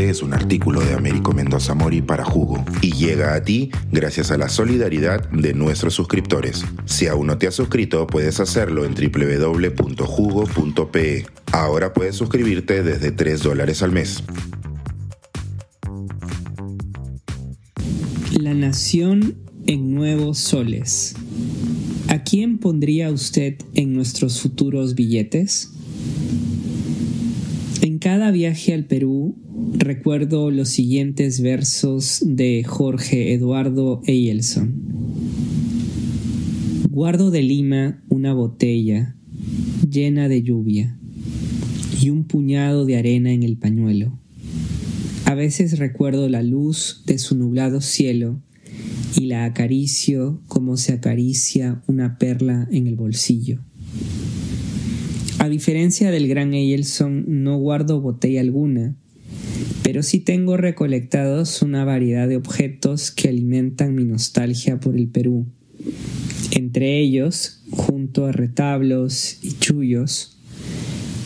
Este es un artículo de Américo Mendoza Mori para Jugo y llega a ti gracias a la solidaridad de nuestros suscriptores. Si aún no te has suscrito, puedes hacerlo en www.jugo.pe. Ahora puedes suscribirte desde 3 dólares al mes. La nación en nuevos soles. ¿A quién pondría usted en nuestros futuros billetes? Cada viaje al Perú recuerdo los siguientes versos de Jorge Eduardo Eyelson. Guardo de Lima una botella llena de lluvia y un puñado de arena en el pañuelo. A veces recuerdo la luz de su nublado cielo y la acaricio como se acaricia una perla en el bolsillo. A diferencia del gran Eyelson, no guardo botella alguna, pero sí tengo recolectados una variedad de objetos que alimentan mi nostalgia por el Perú. Entre ellos, junto a retablos y chullos,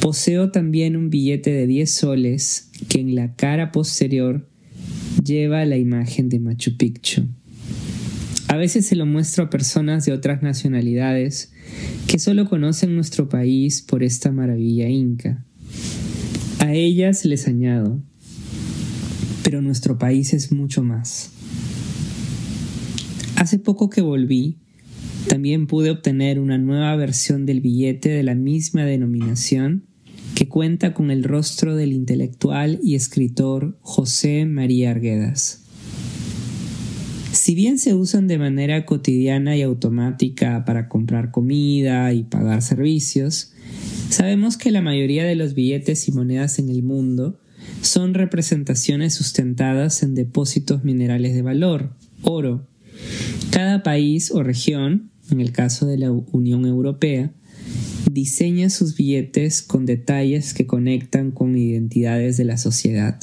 poseo también un billete de 10 soles que en la cara posterior lleva la imagen de Machu Picchu. A veces se lo muestro a personas de otras nacionalidades que solo conocen nuestro país por esta maravilla inca. A ellas les añado, pero nuestro país es mucho más. Hace poco que volví, también pude obtener una nueva versión del billete de la misma denominación que cuenta con el rostro del intelectual y escritor José María Arguedas. Si bien se usan de manera cotidiana y automática para comprar comida y pagar servicios, sabemos que la mayoría de los billetes y monedas en el mundo son representaciones sustentadas en depósitos minerales de valor, oro. Cada país o región, en el caso de la Unión Europea, diseña sus billetes con detalles que conectan con identidades de la sociedad.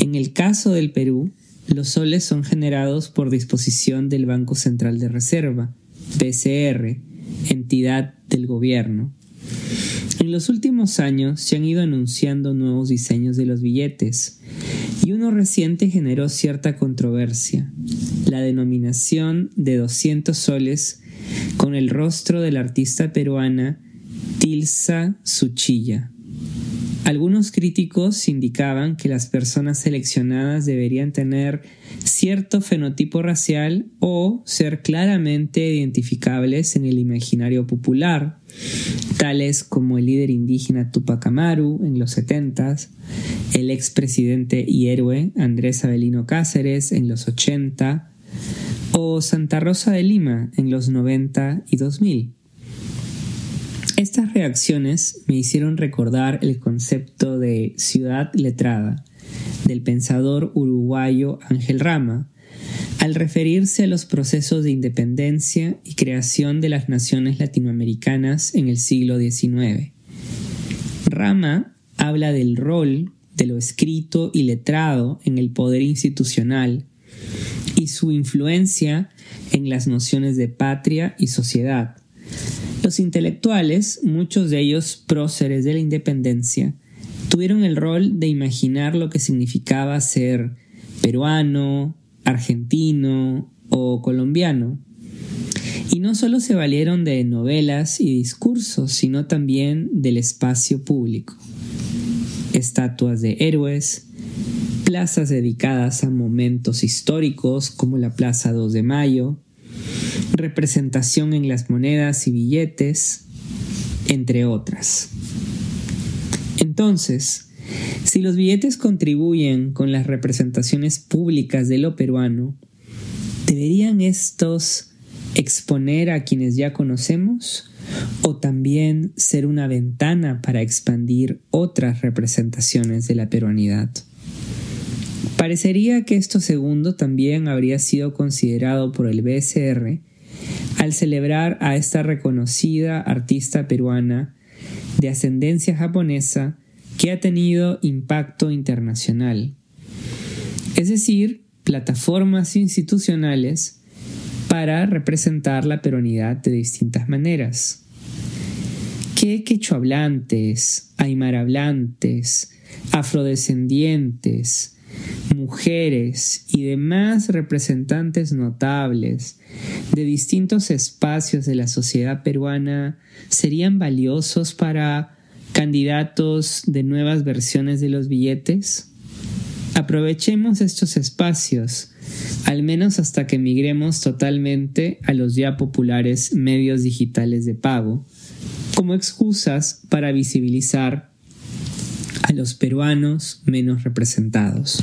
En el caso del Perú, los soles son generados por disposición del Banco Central de Reserva, BCR, entidad del gobierno. En los últimos años se han ido anunciando nuevos diseños de los billetes y uno reciente generó cierta controversia, la denominación de 200 soles con el rostro de la artista peruana Tilsa Suchilla. Algunos críticos indicaban que las personas seleccionadas deberían tener cierto fenotipo racial o ser claramente identificables en el imaginario popular, tales como el líder indígena Tupac Amaru en los 70, el expresidente y héroe Andrés Avelino Cáceres en los 80 o Santa Rosa de Lima en los 90 y 2000. Estas reacciones me hicieron recordar el concepto de ciudad letrada del pensador uruguayo Ángel Rama, al referirse a los procesos de independencia y creación de las naciones latinoamericanas en el siglo XIX. Rama habla del rol de lo escrito y letrado en el poder institucional y su influencia en las nociones de patria y sociedad los intelectuales, muchos de ellos próceres de la independencia, tuvieron el rol de imaginar lo que significaba ser peruano, argentino o colombiano. Y no solo se valieron de novelas y discursos, sino también del espacio público. Estatuas de héroes, plazas dedicadas a momentos históricos como la Plaza 2 de Mayo, representación en las monedas y billetes, entre otras. Entonces, si los billetes contribuyen con las representaciones públicas de lo peruano, ¿deberían estos exponer a quienes ya conocemos o también ser una ventana para expandir otras representaciones de la peruanidad? Parecería que esto segundo también habría sido considerado por el BSR al celebrar a esta reconocida artista peruana de ascendencia japonesa que ha tenido impacto internacional, es decir, plataformas institucionales para representar la peruanidad de distintas maneras. ¿Qué quechohablantes, aymarhablantes, afrodescendientes, mujeres y demás representantes notables de distintos espacios de la sociedad peruana serían valiosos para candidatos de nuevas versiones de los billetes? Aprovechemos estos espacios, al menos hasta que migremos totalmente a los ya populares medios digitales de pago, como excusas para visibilizar a los peruanos menos representados.